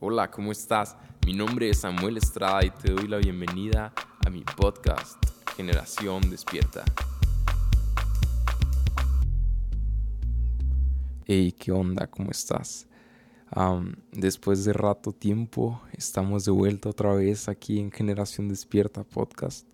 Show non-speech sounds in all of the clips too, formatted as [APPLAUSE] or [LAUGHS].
Hola, ¿cómo estás? Mi nombre es Samuel Estrada y te doy la bienvenida a mi podcast Generación Despierta. Hey, ¿qué onda? ¿Cómo estás? después de rato tiempo, estamos de vuelta otra vez aquí en Generación Despierta Podcast.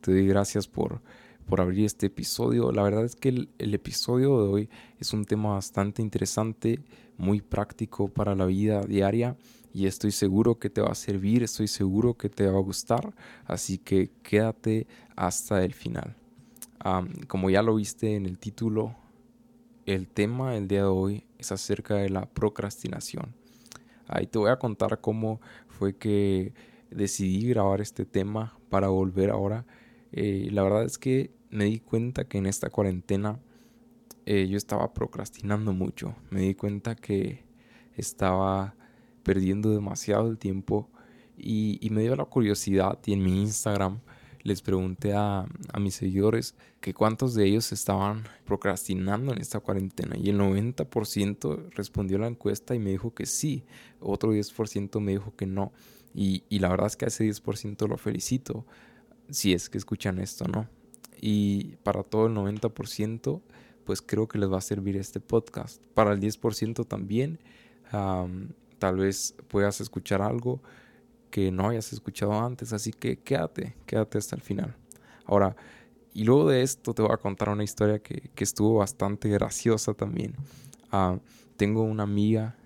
Te doy gracias por, por abrir este episodio. La verdad es que el, el, episodio de hoy es un tema bastante interesante, muy práctico para la vida diaria y estoy seguro que te va a servir, estoy seguro que te va a gustar, así que quédate hasta el final. como ya lo viste en el título, el tema del día de hoy es acerca de la procrastinación. Ahí te voy a contar cómo fue que decidí grabar este tema para volver ahora. Eh, la verdad es que me di cuenta que en esta cuarentena eh, yo estaba procrastinando mucho. Me di cuenta que estaba perdiendo demasiado el tiempo y, me dio la curiosidad y en mi Instagram les pregunté a, mis seguidores que cuántos de ellos estaban procrastinando en esta cuarentena y el 90% respondió la encuesta y me dijo que sí, otro 10% me dijo que no y, y la verdad es que a ese 10% lo felicito si es que escuchan esto, ¿no? Y para todo el 90% pues creo que les va a servir este podcast. Para el 10% también tal vez puedas escuchar algo que no hayas escuchado antes, así que quédate, quédate hasta el final. Ahora, y luego de esto te voy a contar una historia que, estuvo bastante graciosa también. Ah, tengo una amiga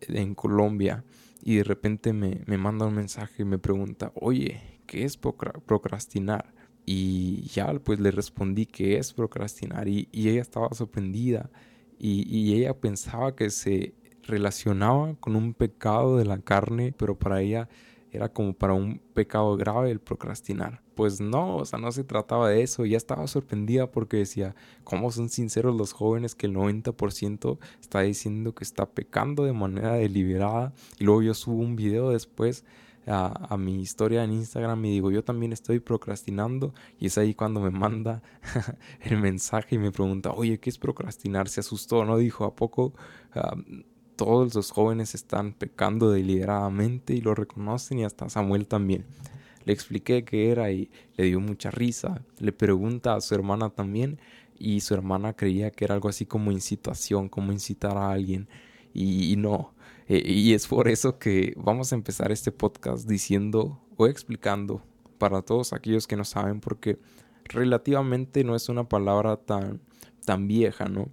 en Colombia y de repente me, manda un mensaje y me pregunta, oye, ¿qué es procrastinar? Y ya pues le respondí que es procrastinar y, ella estaba sorprendida y, y, ella pensaba que se relacionaba con un pecado de la carne, pero para ella era como para un pecado grave el procrastinar. Pues no, o sea, no se trataba de eso. Ya estaba sorprendida porque decía, ¿cómo son sinceros los jóvenes que el 90% está diciendo que está pecando de manera deliberada? Y luego yo subo un video después a, mi historia en Instagram y digo, yo también estoy procrastinando. Y es ahí cuando me manda [LAUGHS] el mensaje y me pregunta, oye, ¿qué es procrastinar? Se asustó, ¿no? Dijo, ¿a poco ah, todos los jóvenes están pecando deliberadamente y lo reconocen y hasta Samuel también. Le expliqué qué era y le dio mucha risa. Le pregunta a su hermana también y su hermana creía que era algo así como incitación, como incitar a alguien y, no. E, y es por eso que vamos a empezar este podcast diciendo o explicando para todos aquellos que no saben porque relativamente no es una palabra tan, tan vieja, ¿no?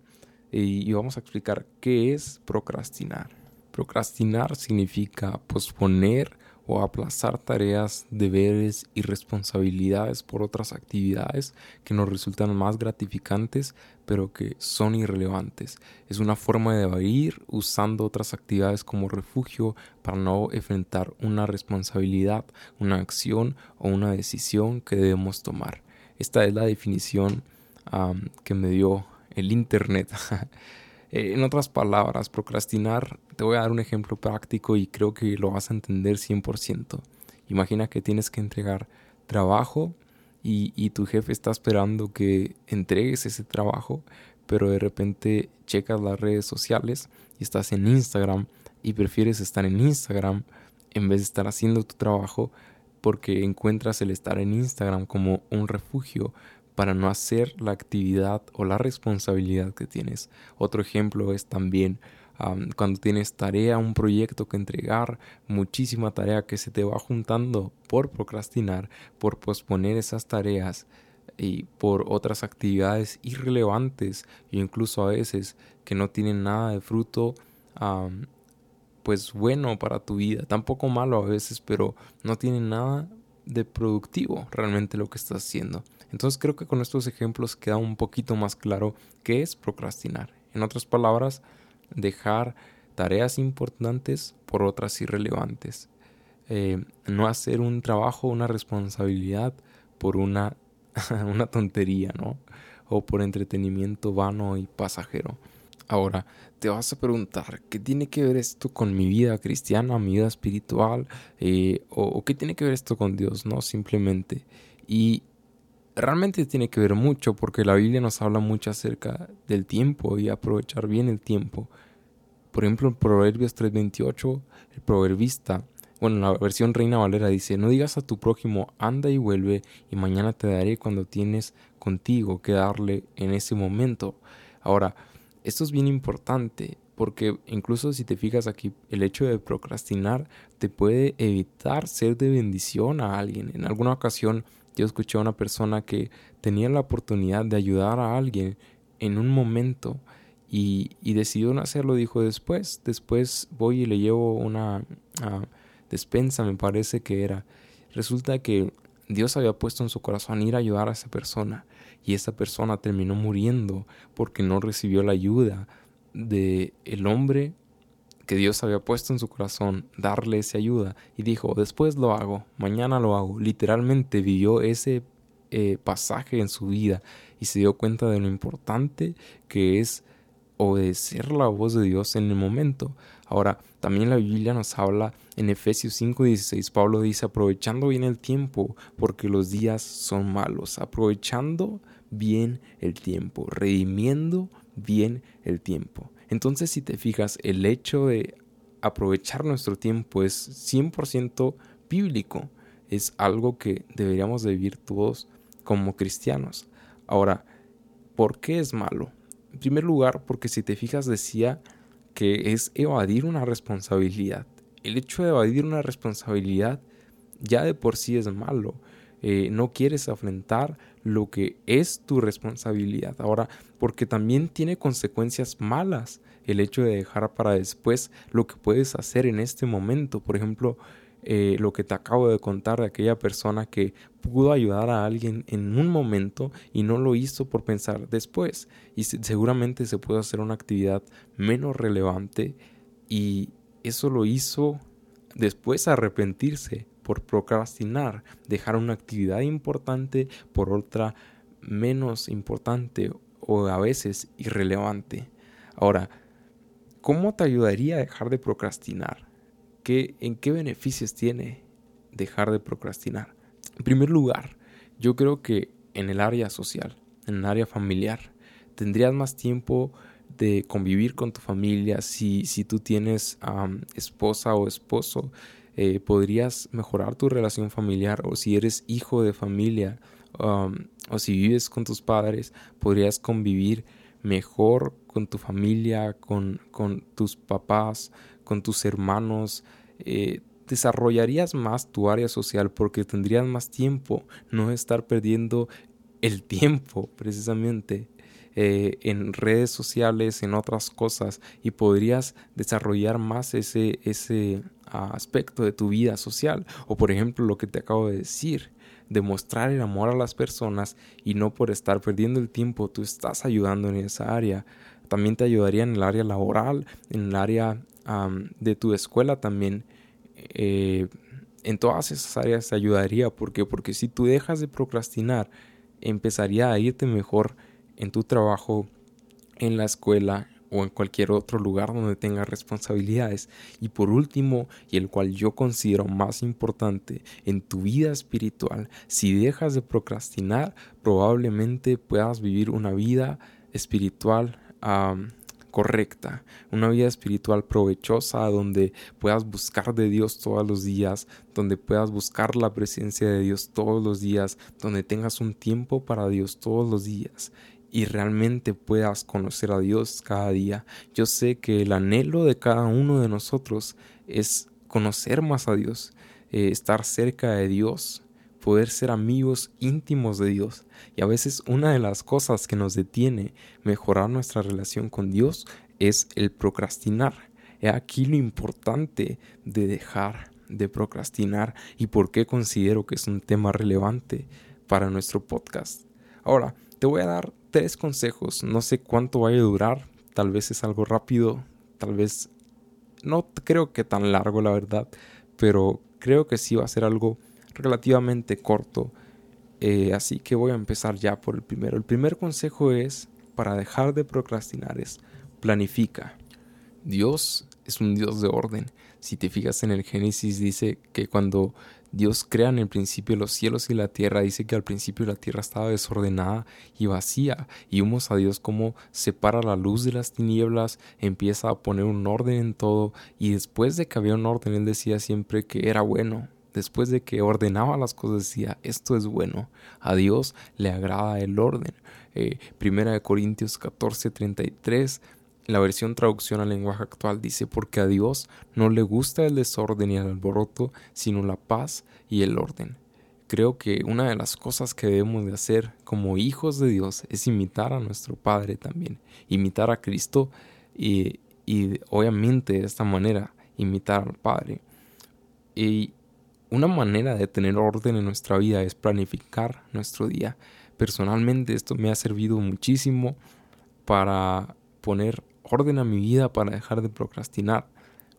Y vamos a explicar qué es procrastinar. Procrastinar significa posponer o aplazar tareas, deberes y responsabilidades por otras actividades que nos resultan más gratificantes pero que son irrelevantes. Es una forma de evadir usando otras actividades como refugio para no enfrentar una responsabilidad, una acción o una decisión que debemos tomar. Esta es la definición que me dio el Internet. [LAUGHS] Eh, en otras palabras, procrastinar, te voy a dar un ejemplo práctico y creo que lo vas a entender 100%. Imagina que tienes que entregar trabajo y, y, tu jefe está esperando que entregues ese trabajo, pero de repente checas las redes sociales y estás en Instagram y prefieres estar en Instagram en vez de estar haciendo tu trabajo porque encuentras el estar en Instagram como un refugio para no hacer la actividad o la responsabilidad que tienes. Otro ejemplo es también cuando tienes tarea, un proyecto que entregar, muchísima tarea que se te va juntando por procrastinar, por posponer esas tareas y por otras actividades irrelevantes e incluso a veces que no tienen nada de fruto pues bueno para tu vida, tampoco malo a veces, pero no tienen nada de productivo realmente lo que estás haciendo. Entonces creo que con estos ejemplos queda un poquito más claro qué es procrastinar. En otras palabras, dejar tareas importantes por otras irrelevantes. Eh, no hacer un trabajo, una responsabilidad por una, [LAUGHS] una tontería, ¿no? O por entretenimiento vano y pasajero. Ahora, te vas a preguntar, ¿qué tiene que ver esto con mi vida cristiana, mi vida espiritual? Eh, o, qué tiene que ver esto con Dios? No, simplemente. Y realmente tiene que ver mucho porque la Biblia nos habla mucho acerca del tiempo y aprovechar bien el tiempo. por ejemplo, en Proverbios 3:28, el proverbista, bueno, la versión Reina Valera dice, no digas a tu prójimo, anda y vuelve, y mañana te daré cuando tienes contigo que darle en ese momento. Ahora, esto es bien importante porque incluso si te fijas aquí, el hecho de procrastinar te puede evitar ser de bendición a alguien. En alguna ocasión yo escuché a una persona que tenía la oportunidad de ayudar a alguien en un momento y, decidió no hacerlo, dijo después, después voy y le llevo una despensa, me parece que era. Resulta que Dios había puesto en su corazón ir a ayudar a esa persona y esa persona terminó muriendo porque no recibió la ayuda de el hombre que Dios había puesto en su corazón darle esa ayuda. Y dijo después lo hago mañana lo hago literalmente vivió ese eh, pasaje en su vida y se dio cuenta de lo importante que es obedecer la voz de Dios en el momento. Ahora, también la Biblia nos habla en Efesios 5:16, Pablo dice, aprovechando bien el tiempo, porque los días son malos, aprovechando bien el tiempo, redimiendo bien el tiempo. Entonces, si te fijas, el hecho de aprovechar nuestro tiempo es 100% bíblico, es algo que deberíamos de vivir todos como cristianos. Ahora, ¿por qué es malo? En primer lugar, porque si te fijas decía que es evadir una responsabilidad. El hecho de evadir una responsabilidad ya de por sí es malo. Eh, no quieres afrontar lo que es tu responsabilidad. Ahora, porque también tiene consecuencias malas el hecho de dejar para después lo que puedes hacer en este momento. Por ejemplo, eh, lo que te acabo de contar de aquella persona que pudo ayudar a alguien en un momento y no lo hizo por pensar después. Y seguramente se puede hacer una actividad menos relevante y eso lo hizo después arrepentirse por procrastinar, dejar una actividad importante por otra menos importante o a veces irrelevante. Ahora, ¿cómo te ayudaría a dejar de procrastinar? ¿En qué beneficios tiene dejar de procrastinar? En primer lugar, yo creo que en el área social, en el área familiar, tendrías más tiempo de convivir con tu familia. Si, si tú tienes esposa o esposo, eh, podrías mejorar tu relación familiar o si eres hijo de familia o si vives con tus padres, podrías convivir mejor con tu familia, con, con tus papás, con tus hermanos, eh, desarrollarías más tu área social porque tendrías más tiempo, no estar perdiendo el tiempo precisamente eh, en redes sociales, en otras cosas y podrías desarrollar más ese, ese ah, aspecto de tu vida social. O por ejemplo lo que te acabo de decir demostrar el amor a las personas y no por estar perdiendo el tiempo tú estás ayudando en esa área. También te ayudaría en el área laboral en el área de tu escuela también, eh, en todas esas áreas te ayudaría. ¿Por Porque si tú dejas de procrastinar, empezaría a irte mejor en tu trabajo, en la escuela o en cualquier otro lugar donde tengas responsabilidades. Y por último, y el cual yo considero más importante, en tu vida espiritual, si dejas de procrastinar, probablemente puedas vivir una vida espiritual correcta, una vida espiritual provechosa donde puedas buscar de Dios todos los días, donde puedas buscar la presencia de Dios todos los días, donde tengas un tiempo para Dios todos los días y realmente puedas conocer a Dios cada día. Yo sé que el anhelo de cada uno de nosotros es conocer más a Dios, eh, estar cerca de Dios, poder ser amigos íntimos de Dios. Y a veces una de las cosas que nos detiene mejorar nuestra relación con Dios es el procrastinar. He aquí lo importante de dejar de procrastinar y por qué considero que es un tema relevante para nuestro podcast. Ahora, te voy a dar tres consejos. No sé cuánto vaya a durar. Tal vez es algo rápido. Tal vez no creo que tan largo, la verdad. Pero creo que sí va a ser algo relativamente corto. Eh, así que voy a empezar ya por el primero. El primer consejo es, para dejar de procrastinar, es planifica. Dios es un Dios de orden. Si te fijas en el Génesis dice que cuando Dios crea en el principio los cielos y la tierra, dice que al principio la tierra estaba desordenada y vacía, y vemos a Dios como separa la luz de las tinieblas, empieza a poner un orden en todo, y después de que había un orden, Él decía siempre que era bueno, después de que ordenaba las cosas, decía, esto es bueno, a Dios le agrada el orden. Eh, primera de Corintios 14, 33 la versión traducción al lenguaje actual dice, porque a Dios no le gusta el desorden y el alboroto, sino la paz y el orden. Creo que una de las cosas que debemos de hacer como hijos de Dios es imitar a nuestro Padre también, imitar a Cristo y, y obviamente de esta manera imitar al Padre. Y una manera de tener orden en nuestra vida es planificar nuestro día. Personalmente esto me ha servido muchísimo para poner orden a mi vida para dejar de procrastinar.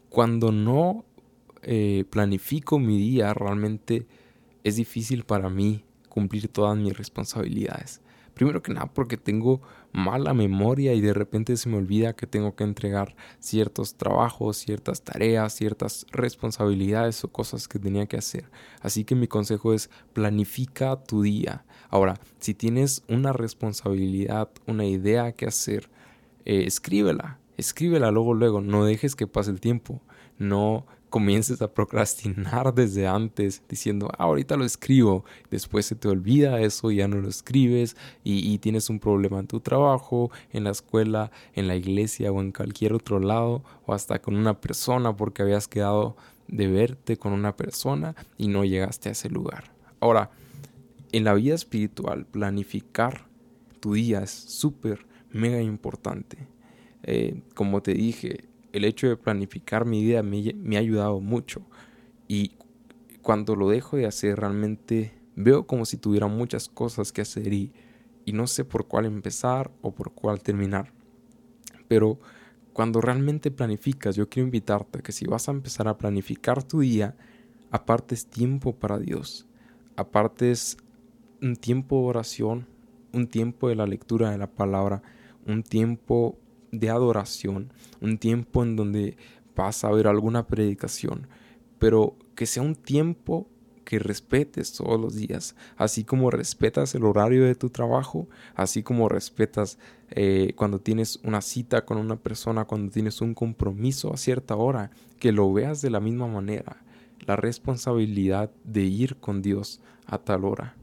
Cuando no eh, planifico mi día, realmente es difícil para mí cumplir todas mis responsabilidades. Primero que nada porque tengo mala memoria y de repente se me olvida que tengo que entregar ciertos trabajos, ciertas tareas, ciertas responsabilidades o cosas que tenía que hacer. Así que mi consejo es planifica tu día. Ahora, si tienes una responsabilidad, una idea que hacer, eh, escríbela, escríbela luego, luego, no dejes que pase el tiempo, no comiences a procrastinar [LAUGHS] desde antes diciendo, ah, ahorita lo escribo, después se te olvida eso, ya no lo escribes y, tienes un problema en tu trabajo, en la escuela, en la iglesia o en cualquier otro lado o hasta con una persona porque habías quedado de verte con una persona y no llegaste a ese lugar. Ahora, en la vida espiritual, planificar tu día es súper mega importante. Eh, como te dije, el hecho de planificar mi vida me, ha ayudado mucho. Y cuando lo dejo de hacer, realmente veo como si tuviera muchas cosas que hacer y, no sé por cuál empezar o por cuál terminar. Pero cuando realmente planificas, yo quiero invitarte a que si vas a empezar a planificar tu día, apartes tiempo para Dios, apartes un tiempo de oración, un tiempo de la lectura de la palabra, un tiempo de adoración, un tiempo en donde vas a ver alguna predicación, pero que sea un tiempo que respetes todos los días, así como respetas el horario de tu trabajo, así como respetas eh, cuando tienes una cita con una persona, cuando tienes un compromiso a cierta hora, que lo veas de la misma manera, la responsabilidad de ir con Dios a tal hora.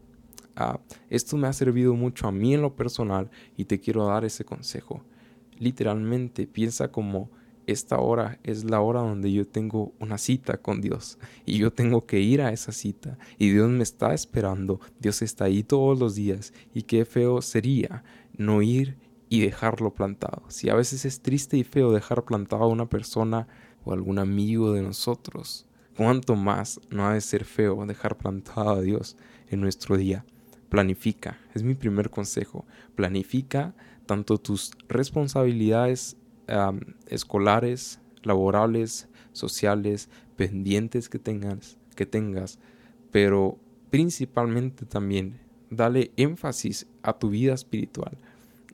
Ah, esto me ha servido mucho a mí en lo personal y te quiero dar ese consejo. Literalmente piensa como esta hora es la hora donde yo tengo una cita con Dios y yo tengo que ir a esa cita y Dios me está esperando, Dios está ahí todos los días y qué feo sería no ir y dejarlo plantado. Si a veces es triste y feo dejar plantado a una persona o algún amigo de nosotros, cuánto más no ha de ser feo dejar plantado a Dios en nuestro día. Planifica, es mi primer consejo. Planifica tanto tus responsabilidades escolares, laborales, sociales, pendientes que tengas, que tengas, pero principalmente también dale énfasis a tu vida espiritual.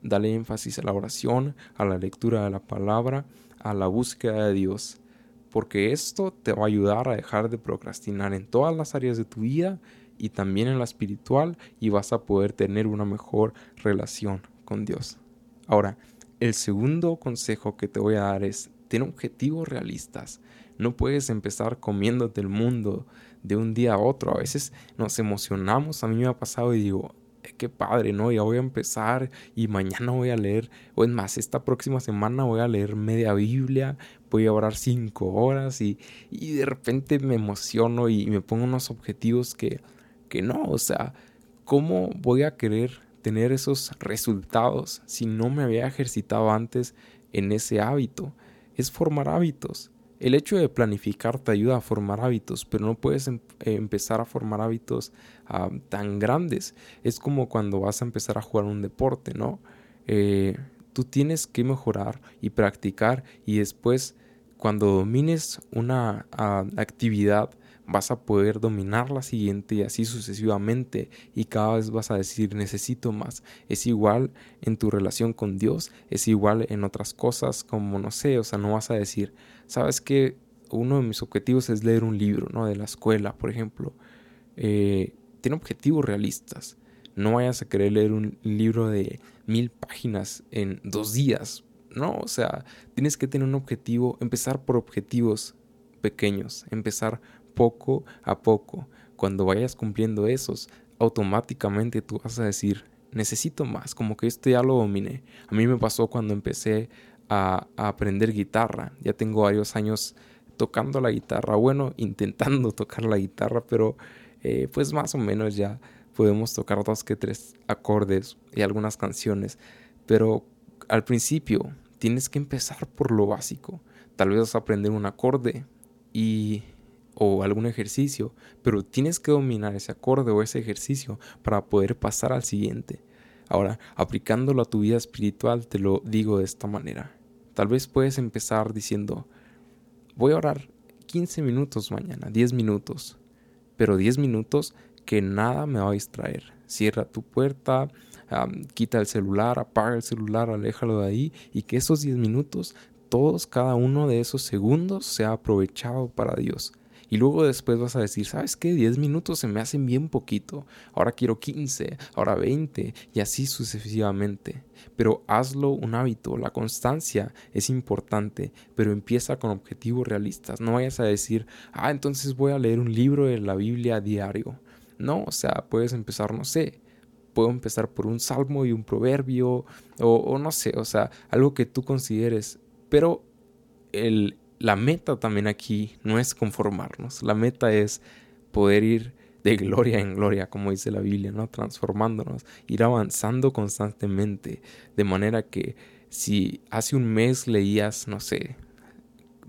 Dale énfasis a la oración, a la lectura de la palabra, a la búsqueda de Dios, porque esto te va a ayudar a dejar de procrastinar en todas las áreas de tu vida y también en la espiritual y vas a poder tener una mejor relación con Dios. Ahora, el segundo consejo que te voy a dar es ten objetivos realistas. No puedes empezar comiéndote el mundo de un día a otro. A veces nos emocionamos. A mí me ha pasado y digo, eh, qué padre, ¿no? Ya voy a empezar y mañana voy a leer, o es más, esta próxima semana voy a leer media Biblia, voy a orar cinco horas y, y de repente me emociono y me pongo unos objetivos que que no, o sea, ¿cómo voy a querer tener esos resultados si no me había ejercitado antes en ese hábito? Es formar hábitos. El hecho de planificar te ayuda a formar hábitos, pero no puedes em, empezar a formar hábitos tan grandes. Es como cuando vas a empezar a jugar un deporte, ¿no? Eh, tú tienes que mejorar y practicar y después, cuando domines una ah, actividad, vas a poder dominar la siguiente y así sucesivamente y cada vez vas a decir necesito más. Es igual en tu relación con Dios, es igual en otras cosas como no sé, o sea, no vas a decir, sabes que uno de mis objetivos es leer un libro, ¿no? De la escuela, por ejemplo. Eh, tiene objetivos realistas. No vayas a querer leer un libro de mil páginas en dos días. No, o sea, tienes que tener un objetivo, empezar por objetivos pequeños, empezar poco a poco. Cuando vayas cumpliendo esos, automáticamente tú vas a decir, necesito más, como que este ya lo dominé. A mí me pasó cuando empecé a, aprender guitarra. Ya tengo varios años tocando la guitarra, bueno, [LAUGHS] intentando tocar la guitarra, pero eh, pues más o menos ya podemos tocar dos que tres acordes y algunas canciones. Pero al principio tienes que empezar por lo básico. Tal vez vas a aprender un acorde y o algún ejercicio, pero tienes que dominar ese acorde o ese ejercicio para poder pasar al siguiente. Ahora, aplicándolo a tu vida espiritual, te lo digo de esta manera. Tal vez puedes empezar diciendo, voy a orar 15 minutos mañana, 10 minutos, pero 10 minutos que nada me va a distraer. Cierra tu puerta, quita el celular, apaga el celular, aléjalo de ahí y que esos 10 minutos, todos, cada uno de esos segundos sea aprovechado para Dios. Y luego después vas a decir, ¿sabes qué? 10 minutos se me hacen bien poquito. Ahora quiero 15, ahora 20 y así sucesivamente. Pero hazlo un hábito. La constancia es importante, pero empieza con objetivos realistas. No vayas a decir, ah, entonces voy a leer un libro de la Biblia diario. No, o sea, puedes empezar, no sé, puedo empezar por un salmo y un proverbio, o, o, no sé, o sea, algo que tú consideres. Pero el, la meta también aquí no es conformarnos, la meta es poder ir de gloria en gloria, como dice la Biblia, ¿no? Transformándonos, ir avanzando constantemente, de manera que si hace un mes leías, no sé,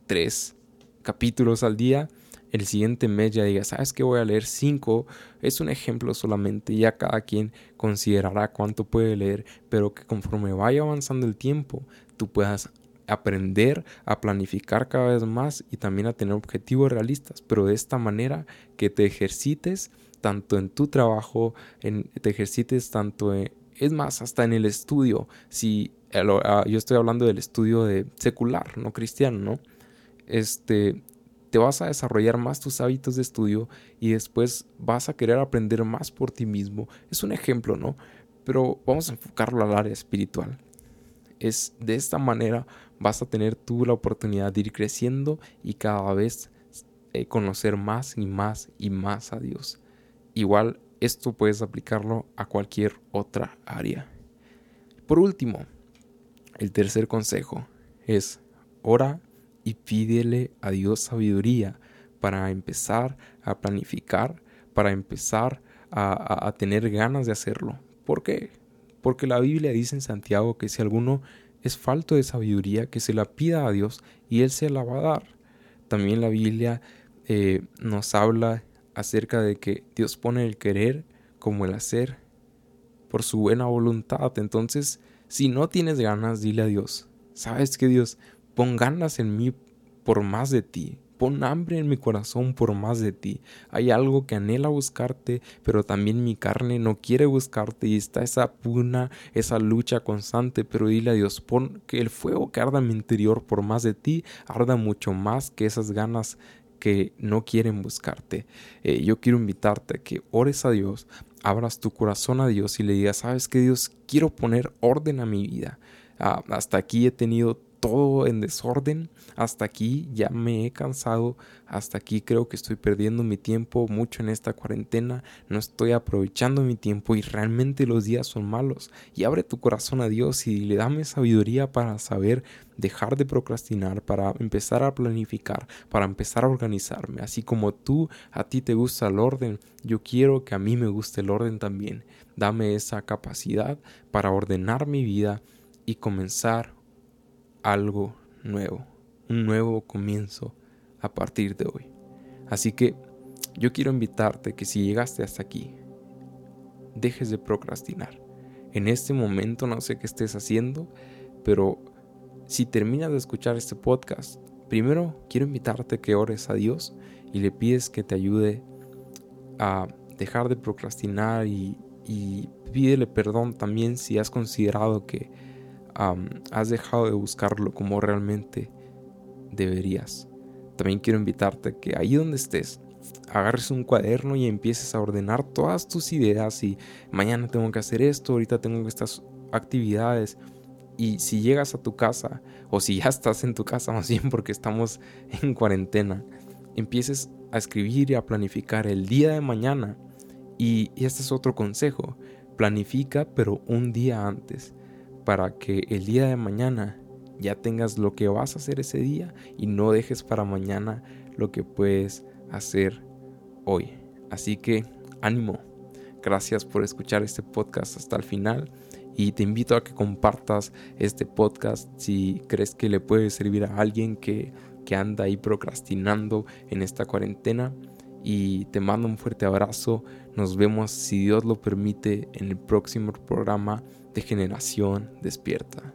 tres capítulos al día, el siguiente mes ya digas, sabes que voy a leer cinco, es un ejemplo solamente, ya cada quien considerará cuánto puede leer, pero que conforme vaya avanzando el tiempo, tú puedas aprender a planificar cada vez más y también a tener objetivos realistas, pero de esta manera que te ejercites tanto en tu trabajo, en, te ejercites tanto en, es más, hasta en el estudio, si eh, ah, yo estoy hablando del estudio de secular, no cristiano, ¿no? Este, te vas a desarrollar más tus hábitos de estudio y después vas a querer aprender más por ti mismo. Es un ejemplo, ¿no? Pero vamos a enfocarlo al área espiritual. Es de esta manera vas a tener tú la oportunidad de ir creciendo y cada vez eh, conocer más y más y más a Dios. Igual esto puedes aplicarlo a cualquier otra área. Por último, el tercer consejo es ora y pídele a Dios sabiduría para empezar a planificar, para empezar a, a tener ganas de hacerlo. ¿Por qué? Porque la Biblia dice en Santiago que si alguno es falto de sabiduría que se la pida a Dios y Él se la va a dar. También la Biblia eh, nos habla acerca de que Dios pone el querer como el hacer por su buena voluntad. Entonces, si no tienes ganas, dile a Dios, sabes que Dios, pon ganas en mí por más de ti, Pon hambre en mi corazón por más de ti. Hay algo que anhela buscarte, pero también mi carne no quiere buscarte y está esa puna, esa lucha constante. Pero dile a Dios, pon que el fuego que arda en mi interior por más de ti, arda mucho más que esas ganas que no quieren buscarte. Eh, yo quiero invitarte a que ores a Dios, abras tu corazón a Dios y le digas, sabes que Dios, quiero poner orden a mi vida. Ah, hasta aquí he tenido todo en desorden. Hasta aquí ya me he cansado. Hasta aquí creo que estoy perdiendo mi tiempo mucho en esta cuarentena. No estoy aprovechando mi tiempo y realmente los días son malos. Y abre tu corazón a Dios y le dame sabiduría para saber dejar de procrastinar, para empezar a planificar, para empezar a organizarme. Así como tú, a ti te gusta el orden, yo quiero que a mí me guste el orden también. Dame esa capacidad para ordenar mi vida y comenzar algo nuevo, un nuevo comienzo a partir de hoy. Así que yo quiero invitarte que si llegaste hasta aquí, dejes de procrastinar. En este momento no sé qué estés haciendo, pero si terminas de escuchar este podcast, primero quiero invitarte que ores a Dios y le pides que te ayude a dejar de procrastinar y, pídele perdón también si has considerado que has dejado de buscarlo como realmente deberías. También quiero invitarte a que ahí donde estés, agarres un cuaderno y empieces a ordenar todas tus ideas y mañana tengo que hacer esto, ahorita tengo estas actividades. Y si llegas a tu casa, o si ya estás en tu casa más bien porque estamos en cuarentena, empieces a escribir y a planificar el día de mañana. Y, y este es otro consejo, planifica pero un día antes, para que el día de mañana ya tengas lo que vas a hacer ese día y no dejes para mañana lo que puedes hacer hoy. Así que ánimo. Gracias por escuchar este podcast hasta el final y te invito a que compartas este podcast si crees que le puede servir a alguien que, que anda ahí procrastinando en esta cuarentena. Y te mando un fuerte abrazo. Nos vemos, si Dios lo permite, en el próximo programa de Generación Despierta.